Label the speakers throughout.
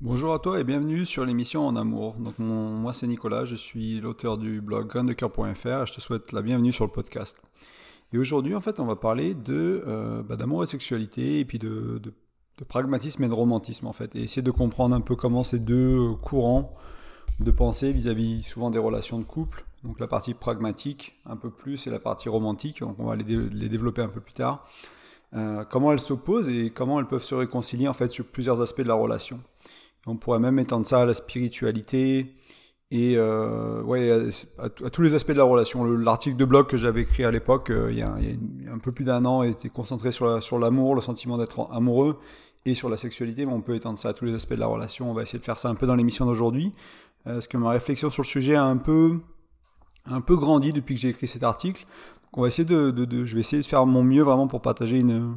Speaker 1: Bonjour à toi et bienvenue sur l'émission En Amour. Donc moi c'est Nicolas, je suis l'auteur du blog graindecoeur.fr et je te souhaite la bienvenue sur le podcast. Et aujourd'hui en fait on va parler de euh, bah, d'amour et de sexualité et puis de, pragmatisme et de romantisme en fait et essayer de comprendre un peu comment ces deux courants de pensée vis-à-vis souvent des relations de couple. Donc la partie pragmatique un peu plus et la partie romantique, donc on va les, les développer un peu plus tard. Euh, comment elles s'opposent et comment elles peuvent se réconcilier en fait sur plusieurs aspects de la relation. On pourrait même étendre ça à la spiritualité et euh, ouais, à, tous les aspects de la relation. L'article de blog que j'avais écrit à l'époque, euh, il, y a un peu plus d'un an, était concentré sur, l'amour, le sentiment d'être amoureux et sur la sexualité, mais on peut étendre ça à tous les aspects de la relation. On va essayer de faire ça un peu dans l'émission d'aujourd'hui, euh, parce que ma réflexion sur le sujet a un peu, un peu grandi depuis que j'ai écrit cet article. On va essayer de, de, je vais essayer de faire mon mieux vraiment pour partager une,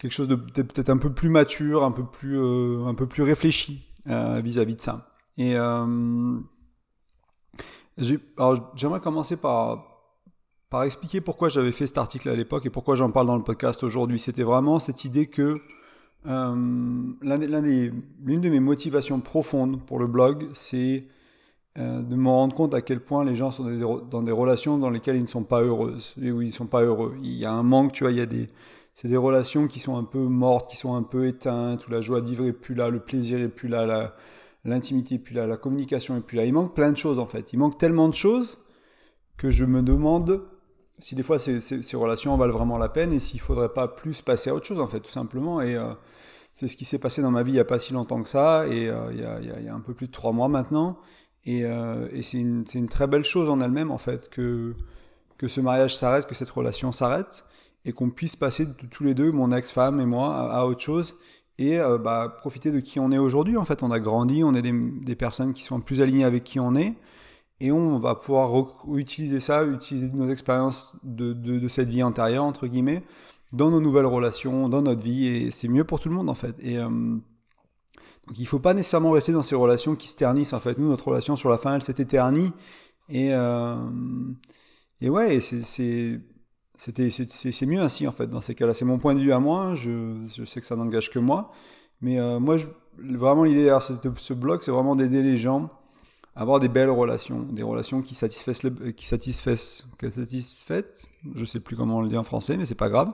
Speaker 1: quelque chose de peut-être un peu plus mature, un peu plus, euh, un peu plus réfléchi euh, vis-à-vis de ça. Et euh, j'aimerais commencer par, par expliquer pourquoi j'avais fait cet article à l'époque et pourquoi j'en parle dans le podcast aujourd'hui. C'était vraiment cette idée que l'une de mes motivations profondes pour le blog, c'est de me rendre compte à quel point les gens sont dans des relations dans lesquelles ils ne sont pas heureuses, et où ils ne sont pas heureux. Il y a un manque, tu vois, il y a des, c'est des relations qui sont un peu mortes, qui sont un peu éteintes, où la joie de vivre est plus là, le plaisir est plus là, l'intimité est plus là, la communication est plus là. Il manque plein de choses en fait. Il manque tellement de choses que je me demande si des fois ces, relations valent vraiment la peine et s'il faudrait pas plus passer à autre chose en fait, tout simplement. Et euh, c'est ce qui s'est passé dans ma vie il n'y a pas si longtemps que ça, et euh, il, y a, un peu plus de trois mois maintenant. Et, euh, c'est une, très belle chose en elle-même en fait que ce mariage s'arrête, que cette relation s'arrête et qu'on puisse passer de, tous les deux, mon ex-femme et moi, à, autre chose et euh, bah, profiter de qui on est aujourd'hui. En fait, on a grandi, on est des, personnes qui sont plus alignées avec qui on est et on va pouvoir utiliser ça, utiliser nos expériences de, de, cette vie antérieure, entre guillemets, dans nos nouvelles relations, dans notre vie et c'est mieux pour tout le monde en fait. Et euh, donc il ne faut pas nécessairement rester dans ces relations qui se ternissent. En fait, nous, notre relation sur la fin, elle s'est éternie. Et, euh, et ouais, c'est c'est, mieux ainsi en fait dans ces cas-là. C'est mon point de vue à moi. Je, je sais que ça n'engage que moi, mais euh, moi, je, vraiment l'idée derrière ce, blog, c'est vraiment d'aider les gens à avoir des belles relations, des relations qui satisfassent, qui satisfassent, qui satisfassent, je sais plus comment on le dit en français, mais c'est pas grave,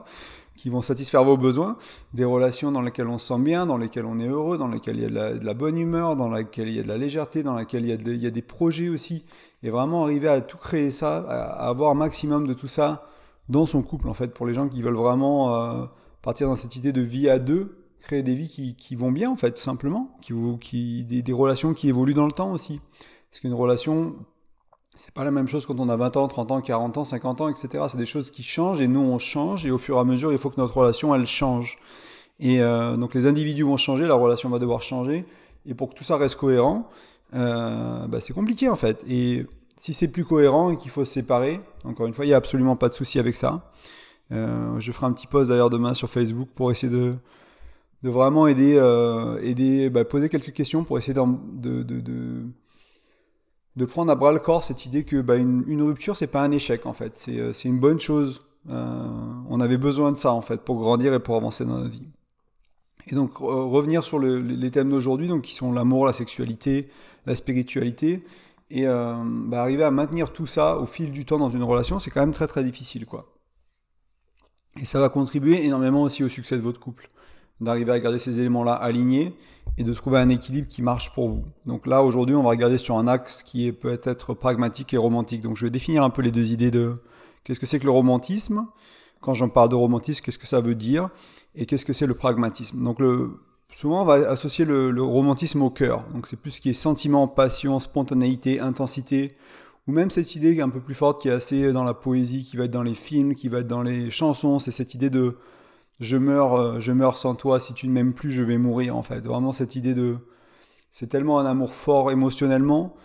Speaker 1: qui vont satisfaire vos besoins, des relations dans lesquelles on se sent bien, dans lesquelles on est heureux, dans lesquelles il y a de la, bonne humeur, dans lesquelles il y a de la légèreté, dans lesquelles il y a, il y a des projets aussi, et vraiment arriver à tout créer ça, à avoir un maximum de tout ça dans son couple, en fait, pour les gens qui veulent vraiment euh, partir dans cette idée de vie à deux, créer des vies qui, vont bien, en fait, tout simplement, qui, des, relations qui évoluent dans le temps aussi. Parce qu'une relation, c'est pas la même chose quand on a 20 ans, 30 ans, 40 ans, 50 ans, etc. C'est des choses qui changent et nous, on change, et au fur et à mesure, il faut que notre relation, elle change. Et euh, donc les individus vont changer, la relation va devoir changer, et pour que tout ça reste cohérent, euh, bah, c'est compliqué en fait. Si c'est plus cohérent et qu'il faut se séparer, encore une fois, il n'y a absolument pas de souci avec ça. Euh, je ferai un petit post d'ailleurs demain sur Facebook pour essayer de, de vraiment aider, euh, aider bah, poser quelques questions pour essayer de, de, de, prendre à bras le corps cette idée que bah, une, une, rupture, c'est pas un échec en fait, c'est, euh, une bonne chose. On avait besoin de ça en fait pour grandir et pour avancer dans la vie. Et donc revenir sur le, les thèmes d'aujourd'hui, qui sont l'amour, la sexualité, la spiritualité. Et euh, bah, arriver à maintenir tout ça au fil du temps dans une relation, c'est quand même très très difficile, quoi. Et ça va contribuer énormément aussi au succès de votre couple, d'arriver à garder ces éléments-là alignés et de trouver un équilibre qui marche pour vous. Donc là, aujourd'hui, on va regarder sur un axe qui est peut-être pragmatique et romantique. Donc je vais définir un peu les deux idées de qu'est-ce que c'est que le romantisme. Quand j'en parle de romantisme, qu'est-ce que ça veut dire et qu'est-ce que c'est le pragmatisme. Donc le souvent on va associer le, romantisme au cœur. Donc c'est plus ce qui est sentiment, passion, spontanéité, intensité, ou même cette idée qui est un peu plus forte, qui est assez dans la poésie, qui va être dans les films, qui va être dans les chansons. C'est cette idée de je meurs, euh, je meurs sans toi. Si tu ne m'aimes plus, je vais mourir. En fait, vraiment cette idée de c'est tellement un amour fort émotionnellement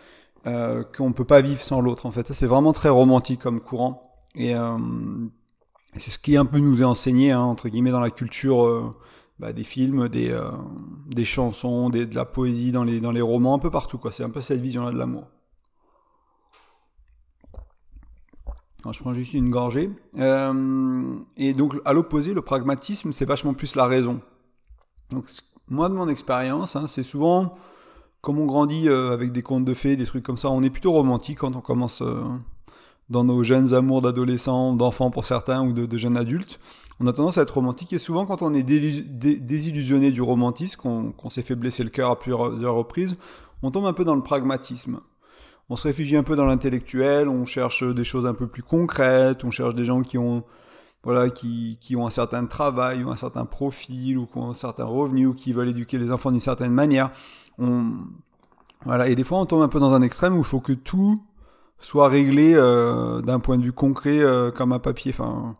Speaker 1: euh, qu'on ne peut pas vivre sans l'autre. En fait, c'est vraiment très romantique comme courant. Et euh, c'est ce qui un peu nous est enseigné hein, entre guillemets dans la culture bah, des films, des, euh, des chansons, de la poésie dans les, dans les romans, un peu partout. quoi. C'est un peu cette vision-là de l'amour. je prends juste une gorgée. Euh, et donc, à l'opposé, le pragmatisme, c'est vachement plus la raison. Donc, moi de mon expérience, hein, c'est souvent comme on grandit euh, avec des contes de fées, des trucs comme ça, on est plutôt romantique quand on commence dans nos jeunes amours d'adolescents, d'enfants pour certains ou de, jeunes adultes. On a tendance à être romantique et souvent quand on est désillusionné du romantisme, qu'on s'est fait blesser le cœur à plusieurs reprises, on tombe un peu dans le pragmatisme. On se réfugie un peu dans l'intellectuel, on cherche des choses un peu plus concrètes, on cherche des gens qui ont voilà, qui, qui, ont un certain travail ou un certain profil ou qui ont un certain revenu ou qui veulent éduquer les enfants d'une certaine manière. On, voilà, et des fois on tombe un peu dans un extrême où il faut que tout soit réglé euh, d'un point de vue concret euh, comme un papier. Enfin,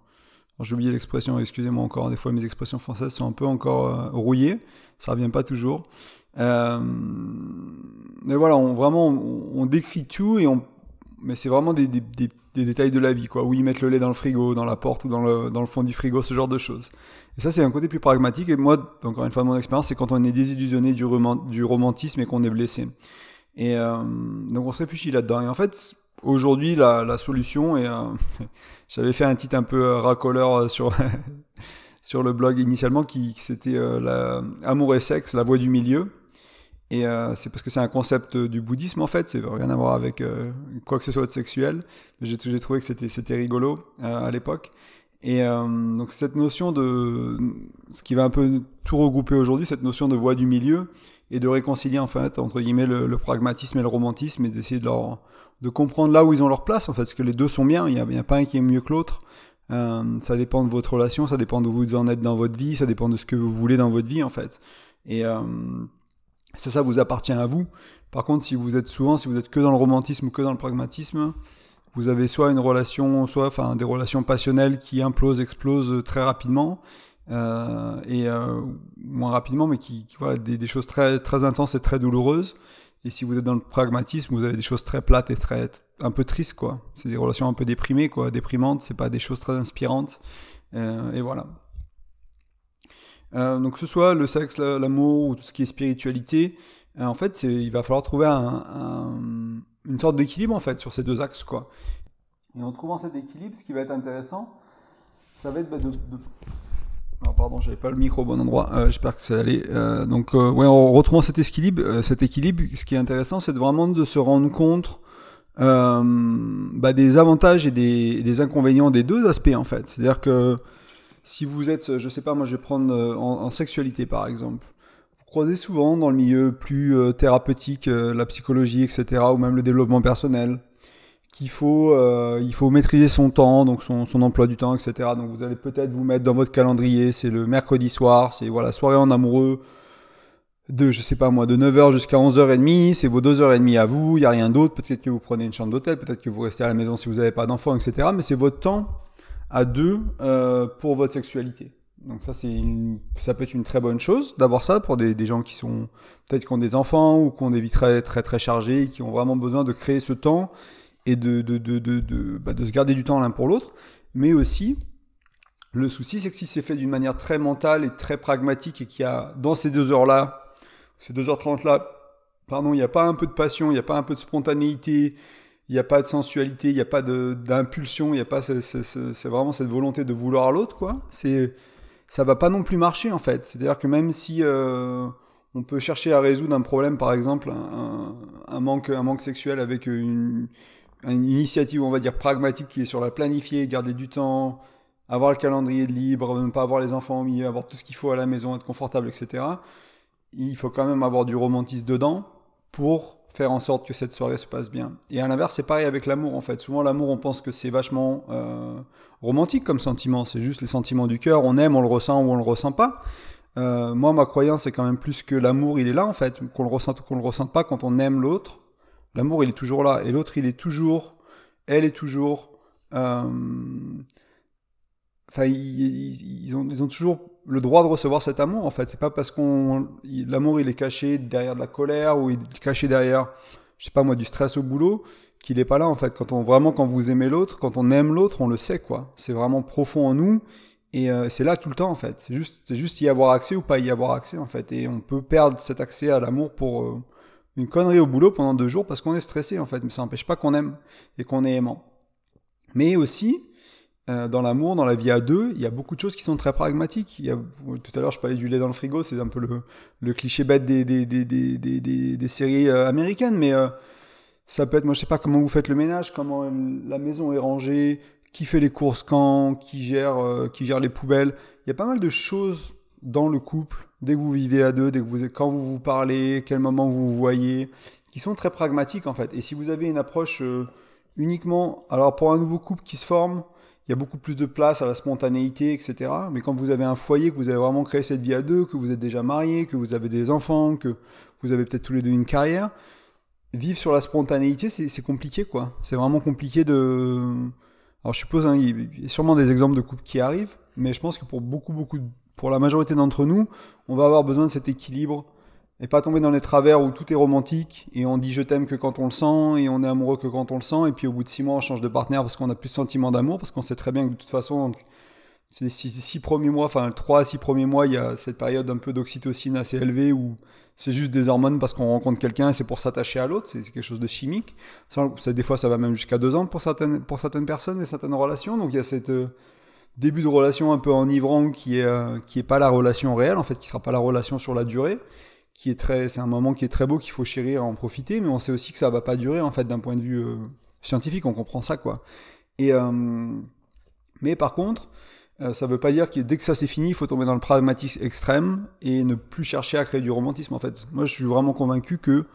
Speaker 1: j'ai oublié l'expression, excusez-moi encore, des fois mes expressions françaises sont un peu encore euh, rouillées, ça revient pas toujours. mais voilà, vraiment, on, décrit tout et on, mais c'est vraiment des, détails de la vie, quoi. Où ils mettent le lait dans le frigo, dans la porte ou dans le, fond du frigo, ce genre de choses. Et ça, c'est un côté plus pragmatique. Et moi, encore une fois, mon expérience, c'est quand on est désillusionné du, romantisme et qu'on est blessé. Et donc, on se réfléchit là-dedans. Et en fait, aujourd'hui, la, solution, et euh, j'avais fait un titre un peu euh, racoleur sur, sur le blog initialement, qui, c'était la, Amour et sexe, la voie du milieu. Et euh, c'est parce que c'est un concept du bouddhisme en fait, c'est rien à voir avec euh, quoi que ce soit de sexuel. J'ai trouvé que c'était rigolo euh, à l'époque. Et donc cette notion de ce qui va un peu tout regrouper aujourd'hui, cette notion de voie du milieu et de réconcilier en fait entre guillemets le, pragmatisme et le romantisme et d'essayer de leur de comprendre là où ils ont leur place en fait, parce que les deux sont bien. Il n'y a, pas un qui est mieux que l'autre. ça dépend de votre relation, ça dépend de où vous en êtes dans votre vie, ça dépend de ce que vous voulez dans votre vie en fait. Et ça, ça vous appartient à vous. Par contre, si vous êtes souvent, si vous êtes que dans le romantisme ou que dans le pragmatisme, vous avez soit une relation, soit enfin des relations passionnelles qui implosent, explosent très rapidement, euh, et euh, moins rapidement, mais qui, qui des, choses très très intenses et très douloureuses. Et si vous êtes dans le pragmatisme, vous avez des choses très plates et très un peu tristes, quoi. C'est des relations un peu déprimées, quoi, déprimantes. C'est pas des choses très inspirantes. Euh, et voilà. Euh, donc que ce soit le sexe, l'amour ou tout ce qui est spiritualité, euh, en fait, il va falloir trouver une sorte d'équilibre en fait sur ces deux axes quoi. Et en trouvant cet équilibre, ce qui va être intéressant, ça va être bah, de, Alors, pardon, j'avais pas le micro au bon endroit. Euh, j'espère que ça allait. donc, ouais, en retrouvant cet équilibre, cet équilibre, ce qui est intéressant, c'est vraiment de se rendre compte bah, des avantages et des, inconvénients des deux aspects en fait. C'est-à-dire que si vous êtes, je sais pas, moi je vais prendre euh, en, sexualité par exemple. Croisez souvent dans le milieu plus euh, thérapeutique, euh, la psychologie, etc., ou même le développement personnel, qu'il faut, il faut maîtriser son temps, donc son, son, emploi du temps, etc. Donc vous allez peut-être vous mettre dans votre calendrier, c'est le mercredi soir, c'est voilà, soirée en amoureux, de, je sais pas moi, de 9h jusqu'à 11h30, c'est vos 2h30 à vous, il n'y a rien d'autre, peut-être que vous prenez une chambre d'hôtel, peut-être que vous restez à la maison si vous n'avez pas d'enfants, etc. Mais c'est votre temps à deux euh, pour votre sexualité. Donc ça, c'est ça peut être une très bonne chose d'avoir ça pour des, des, gens qui sont peut-être qui ont des enfants ou qui ont des vies très très très chargées, qui ont vraiment besoin de créer ce temps et de de, de, de, bah, de se garder du temps l'un pour l'autre. Mais aussi, le souci, c'est que si c'est fait d'une manière très mentale et très pragmatique et qu'il y a dans ces deux heures-là, ces deux heures trente là, pardon, il n'y a pas un peu de passion, il n'y a pas un peu de spontanéité, il n'y a pas de sensualité, il n'y a pas d'impulsion, il n'y a pas c'est vraiment cette volonté de vouloir l'autre quoi. C'est ça va pas non plus marcher en fait. C'est-à-dire que même si euh, on peut chercher à résoudre un problème, par exemple un, manque un manque sexuel avec une, une, initiative on va dire pragmatique qui est sur la planifier, garder du temps, avoir le calendrier libre, ne pas avoir les enfants au milieu, avoir tout ce qu'il faut à la maison, être confortable, etc. Il faut quand même avoir du romantisme dedans pour faire en sorte que cette soirée se passe bien. Et à l'inverse, c'est pareil avec l'amour en fait. Souvent l'amour, on pense que c'est vachement euh, romantique comme sentiment, c'est juste les sentiments du cœur, on aime, on le ressent ou on le ressent pas. Euh, moi, ma croyance, c'est quand même plus que l'amour, il est là en fait, qu'on le ressente ou qu'on le ressente pas, quand on aime l'autre, l'amour, il est toujours là. Et l'autre, il est toujours, elle est toujours... Euh, enfin, ils, ont, ils ont toujours le droit de recevoir cet amour en fait. C'est pas parce qu'on l'amour il est caché derrière de la colère ou il est caché derrière, je sais pas moi, du stress au boulot, qu'il est pas là en fait. Quand on vraiment quand vous aimez l'autre, quand on aime l'autre, on le sait quoi. C'est vraiment profond en nous et euh, c'est là tout le temps en fait. C'est juste c'est juste y avoir accès ou pas y avoir accès en fait. Et on peut perdre cet accès à l'amour pour euh, une connerie au boulot pendant deux jours parce qu'on est stressé en fait. Mais ça n'empêche pas qu'on aime et qu'on est aimant. Mais aussi euh, dans l'amour, dans la vie à deux, il y a beaucoup de choses qui sont très pragmatiques. Tout à l'heure, je parlais du lait dans le frigo, c'est un peu le, le, cliché bête des, des, des, des, des séries euh, américaines, mais euh, ça peut être, moi je sais pas comment vous faites le ménage, comment la maison est rangée, qui fait les courses quand, qui gère, qui gère les poubelles. Il y a pas mal de choses dans le couple, dès que vous vivez à deux, dès que vous, quand vous vous parlez, quel moment vous vous voyez, qui sont très pragmatiques en fait. Et si vous avez une approche uniquement, alors pour un nouveau couple qui se forme, il y a beaucoup plus de place à la spontanéité, etc. Mais quand vous avez un foyer, que vous avez vraiment créé cette vie à deux, que vous êtes déjà marié, que vous avez des enfants, que vous avez peut-être tous les deux une carrière, vivre sur la spontanéité, c'est compliqué, quoi. C'est vraiment compliqué de... Alors je suppose, hein, il y a sûrement des exemples de couples qui arrivent, mais je pense que pour beaucoup, beaucoup, pour la majorité d'entre nous, on va avoir besoin de cet équilibre et pas tomber dans les travers où tout est romantique et on dit je t'aime que quand on le sent et on est amoureux que quand on le sent. Et puis au bout de six mois on change de partenaire parce qu'on a plus de sentiment d'amour parce qu'on sait très bien que de toute façon ces six, premiers mois, enfin trois à six premiers mois, il y a cette période un peu d'oxytocine assez élevée où c'est juste des hormones parce qu'on rencontre quelqu'un et c'est pour s'attacher à l'autre, c'est quelque chose de chimique. Des fois ça va même jusqu'à deux ans pour certaines, pour certaines personnes et certaines relations, donc il y a cette euh, début de relation un peu enivrant qui est, euh, qui est pas la relation réelle en fait, qui sera pas la relation sur la durée qui est très, c'est un moment qui est très beau, qu'il faut chérir, en profiter, mais on sait aussi que ça va pas durer en fait d'un point de vue euh, scientifique, on comprend ça quoi. Et euh, mais par contre, euh, ça veut pas dire que dès que ça c'est fini, il faut tomber dans le pragmatisme extrême et ne plus chercher à créer du romantisme en fait. Moi, je suis vraiment convaincu que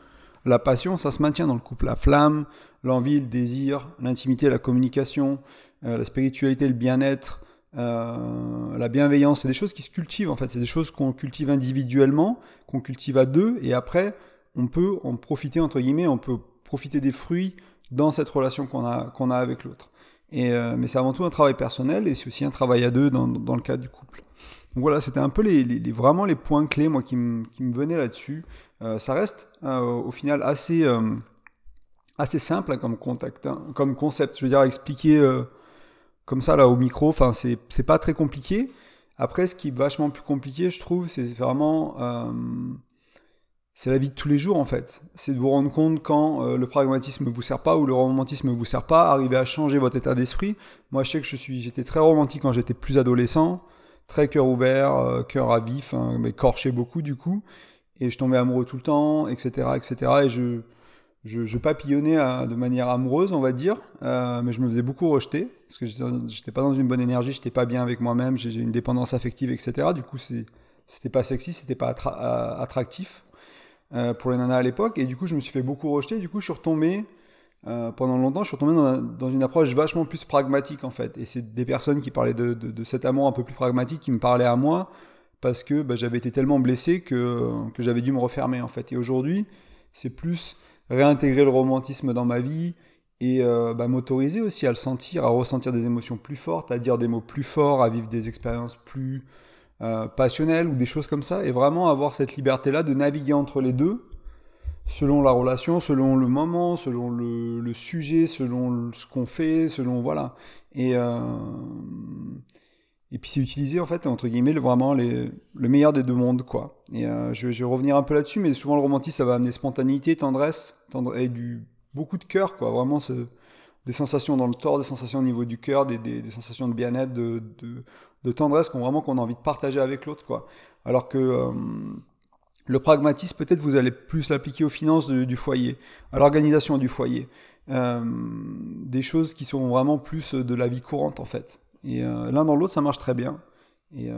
Speaker 1: la passion, ça se maintient dans le couple. La flamme, l'envie, le désir, l'intimité, la communication, la spiritualité, le bien-être, euh, la bienveillance, c'est des choses qui se cultivent en fait, c'est des choses qu'on cultive individuellement, qu'on cultive à deux, et après on peut en profiter entre guillemets, on peut profiter des fruits dans cette relation qu'on a, a avec l'autre. Euh, mais c'est avant tout un travail personnel et c'est aussi un travail à deux dans, dans le cadre du couple. Donc voilà, c'était un peu les, vraiment les points clés moi qui, me, qui me venaient là-dessus. Euh, ça reste au final assez, assez simple hein, comme, contact, hein, comme concept. Je veux dire, expliquer comme ça là au micro. Enfin, c'est pas très compliqué. Après, ce qui est vachement plus compliqué, je trouve, c'est vraiment euh, c'est la vie de tous les jours en fait. C'est de vous rendre compte quand euh, le pragmatisme ne vous sert pas ou le romantisme ne vous sert pas, arriver à changer votre état d'esprit. Moi, je sais que je suis, j'étais très romantique quand j'étais plus adolescent, très cœur ouvert, euh, cœur à vif, hein, mais corché beaucoup du coup, et je tombais amoureux tout le temps, etc., etc. Et je je, papillonnais de manière amoureuse, on va dire, euh, mais je me faisais beaucoup rejeter parce que j'étais pas dans une bonne énergie, j'étais pas bien avec moi-même, j'ai une dépendance affective, etc. Du coup, c'était pas sexy, c'était pas euh, attractif euh, pour les nanas à l'époque, et du coup, je me suis fait beaucoup rejeter. Du coup, je suis retombé pendant longtemps, je suis retombé dans, une approche vachement plus pragmatique en fait. Et c'est des personnes qui parlaient de, cet amour un peu plus pragmatique qui me parlaient à moi parce que bah, j'avais été tellement blessé que j'avais dû me refermer en fait. Et aujourd'hui, c'est plus réintégrer le romantisme dans ma vie et euh, bah, m'autoriser aussi à le sentir, à ressentir des émotions plus fortes, à dire des mots plus forts, à vivre des expériences plus euh, passionnelles ou des choses comme ça, et vraiment avoir cette liberté-là de naviguer entre les deux, selon la relation, selon le moment, selon le, sujet, selon ce qu'on fait, selon voilà. Et euh, et puis c'est utiliser en fait entre guillemets vraiment le meilleur des deux mondes quoi. Et euh, je, vais revenir un peu là-dessus, mais souvent le romantisme ça va amener spontanéité, tendresse, et du beaucoup de cœur quoi. Vraiment des sensations dans le corps, des sensations au niveau du cœur, des, sensations de bien-être, de, tendresse qu'on vraiment qu'on a envie de partager avec l'autre quoi. Alors que euh, le pragmatisme peut-être vous allez plus l'appliquer aux finances du foyer, à l'organisation du foyer, euh, des choses qui sont vraiment plus de la vie courante en fait. Et euh, l'un dans l'autre, ça marche très bien. Et, euh,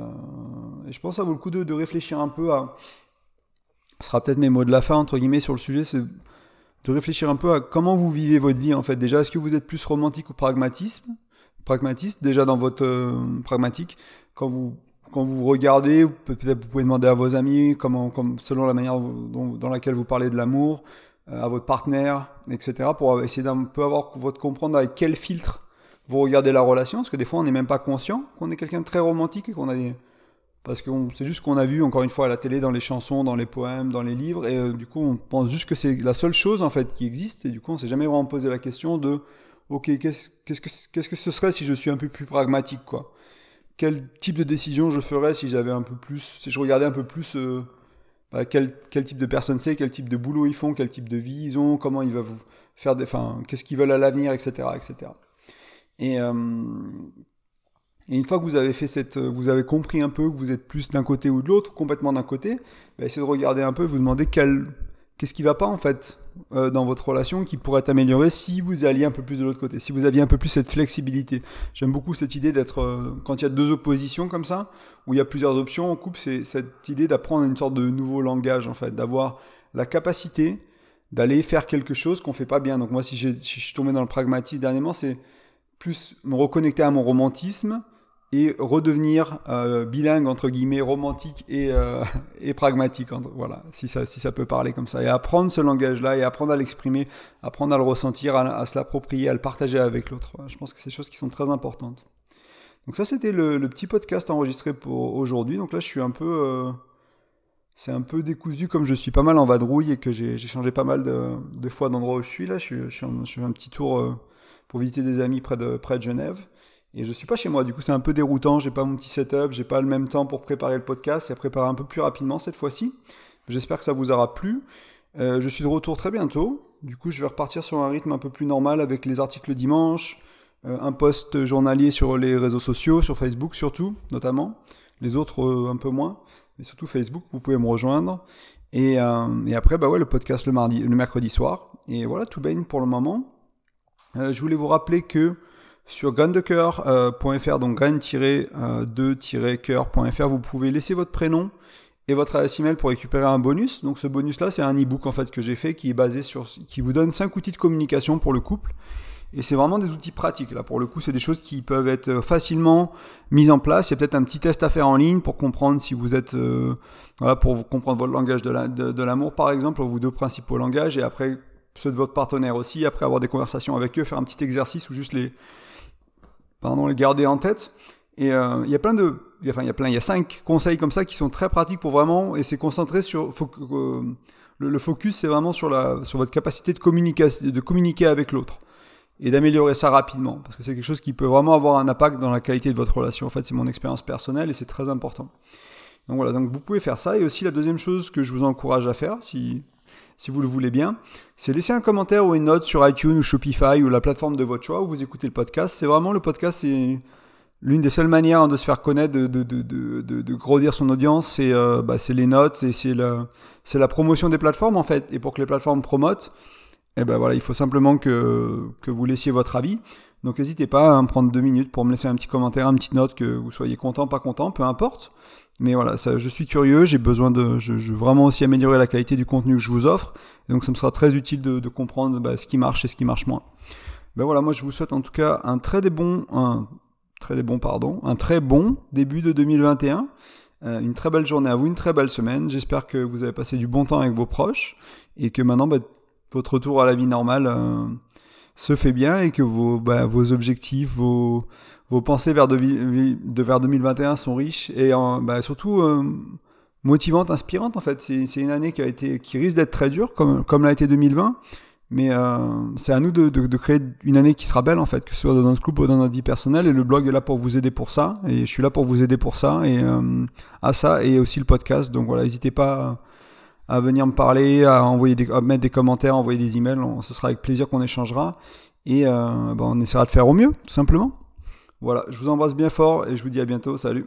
Speaker 1: je pense que ça vaut le coup de, réfléchir un peu à. Ce sera peut-être mes mots de la fin, entre guillemets, sur le sujet, c'est de réfléchir un peu à comment vous vivez votre vie, en fait. Déjà, est-ce que vous êtes plus romantique ou pragmatisme Pragmatiste, déjà dans votre euh, pragmatique, quand vous quand vous regardez, peut-être vous pouvez demander à vos amis, comment, comme, selon la manière dans laquelle vous parlez de l'amour, à votre partenaire, etc., pour essayer d'un peu avoir votre comprendre avec quel filtre vous regardez la relation, parce que des fois on n'est même pas conscient qu'on est quelqu'un de très romantique et qu'on a des... Parce que c'est juste qu'on a vu encore une fois à la télé, dans les chansons, dans les poèmes, dans les livres, et euh, du coup on pense juste que c'est la seule chose en fait qui existe, et du coup on s'est jamais vraiment posé la question de ok qu'est-ce que ce serait si je suis un peu plus pragmatique quoi? Quel type de décision je ferais si j'avais un peu plus, si je regardais un peu plus euh, bah, quel, type de personne c'est, quel type de boulot ils font, quel type de vie ils ont, comment ils vont faire des, enfin qu'est-ce qu'ils veulent à l'avenir, etc., etc. Et, euh, Et une fois que vous avez fait cette, vous avez compris un peu que vous êtes plus d'un côté ou de l'autre, complètement d'un côté, bah, essayez de regarder un peu, vous demandez quel, qu'est-ce qui va pas en fait euh, dans votre relation qui pourrait être amélioré si vous alliez un peu plus de l'autre côté, si vous aviez un peu plus cette flexibilité. J'aime beaucoup cette idée d'être, euh, quand il y a deux oppositions comme ça, où il y a plusieurs options en couple, c'est cette idée d'apprendre une sorte de nouveau langage en fait, d'avoir la capacité d'aller faire quelque chose qu'on fait pas bien. Donc moi, si, si je suis tombé dans le pragmatisme dernièrement, c'est plus me reconnecter à mon romantisme et redevenir euh, bilingue entre guillemets romantique et, euh, et pragmatique voilà si ça si ça peut parler comme ça. Et apprendre ce langage là et apprendre à l'exprimer apprendre à le ressentir à, se l'approprier à le partager avec l'autre. Je pense que c'est des choses qui sont très importantes. Donc ça c'était le, petit podcast enregistré pour aujourd'hui. Donc là je suis un peu euh, c'est un peu décousu comme je suis pas mal en vadrouille et que j'ai changé pas mal de, fois d'endroit où je suis. Là je, suis, je fais un petit tour pour visiter des amis près de près de Genève et je suis pas chez moi, du coup c'est un peu déroutant, j'ai pas mon petit setup, j'ai pas le même temps pour préparer le podcast et à préparer un peu plus rapidement cette fois-ci. J'espère que ça vous aura plu. Euh, je suis de retour très bientôt, du coup je vais repartir sur un rythme un peu plus normal avec les articles dimanche, euh, un post journalier sur les réseaux sociaux, sur Facebook surtout, notamment, les autres euh, un peu moins, mais surtout Facebook, vous pouvez me rejoindre. Et, et après, bah ouais, le podcast le, mardi, le mercredi soir. Et voilà, tout baigne pour le moment. Je voulais vous rappeler que sur graindecoeur.fr, donc grain-2-coeur.fr, vous pouvez laisser votre prénom et votre adresse email pour récupérer un bonus. Donc ce bonus-là, c'est un e-book en fait que j'ai fait qui est basé sur, qui vous donne 5 outils de communication pour le couple. Et c'est vraiment des outils pratiques. Là, pour le coup, c'est des choses qui peuvent être facilement mises en place. Il y a peut-être un petit test à faire en ligne pour comprendre si vous êtes, euh, voilà, pour comprendre votre langage de l'amour, par exemple, vos deux principaux langages, et après ceux de votre partenaire aussi. Après avoir des conversations avec eux, faire un petit exercice ou juste les, pardon, les garder en tête. Et euh, il y a plein de, enfin il y a plein, il y a cinq conseils comme ça qui sont très pratiques pour vraiment et c'est concentré sur euh, le, focus, c'est vraiment sur la, sur votre capacité de communiquer, de communiquer avec l'autre et d'améliorer ça rapidement parce que c'est quelque chose qui peut vraiment avoir un impact dans la qualité de votre relation. En fait, c'est mon expérience personnelle et c'est très important. Donc voilà, donc vous pouvez faire ça et aussi la deuxième chose que je vous encourage à faire si si vous le voulez bien, c'est laisser un commentaire ou une note sur iTunes ou Shopify ou la plateforme de votre choix où vous écoutez le podcast. C'est vraiment le podcast, c'est l'une des seules manières de se faire connaître, de, de, de, de grandir son audience, c'est euh, bah, les notes et c'est la, la promotion des plateformes en fait. Et pour que les plateformes promotent, eh ben voilà, il faut simplement que, que vous laissiez votre avis. Donc n'hésitez pas à me prendre deux minutes pour me laisser un petit commentaire, une petite note, que vous soyez content, pas content, peu importe. Mais voilà, ça, je suis curieux, j'ai besoin de, je, veux vraiment aussi améliorer la qualité du contenu que je vous offre, donc ça me sera très utile de, comprendre bah, ce qui marche et ce qui marche moins. Ben voilà, moi je vous souhaite en tout cas un très des bon, un très des bon pardon, un très bon début de 2021, euh, une très belle journée à vous, une très belle semaine. J'espère que vous avez passé du bon temps avec vos proches et que maintenant bah, votre retour à la vie normale euh, se fait bien et que vos, bah, vos objectifs, vos vos pensées vers, de, vers 2021 sont riches et bah, surtout euh, motivantes, inspirantes en fait. C'est une année qui, a été, qui risque d'être très dure, comme, comme l'a été 2020. Mais euh, c'est à nous de, de, créer une année qui sera belle en fait, que ce soit dans notre couple ou dans notre vie personnelle. Et le blog est là pour vous aider pour ça. Et je suis là pour vous aider pour ça. Et euh, à ça et aussi le podcast. Donc voilà, n'hésitez pas à, venir me parler, à envoyer des, à mettre des commentaires, à envoyer des emails. ce sera avec plaisir qu'on échangera. Et bah, on essaiera de faire au mieux, tout simplement. Voilà, je vous embrasse bien fort et je vous dis à bientôt. Salut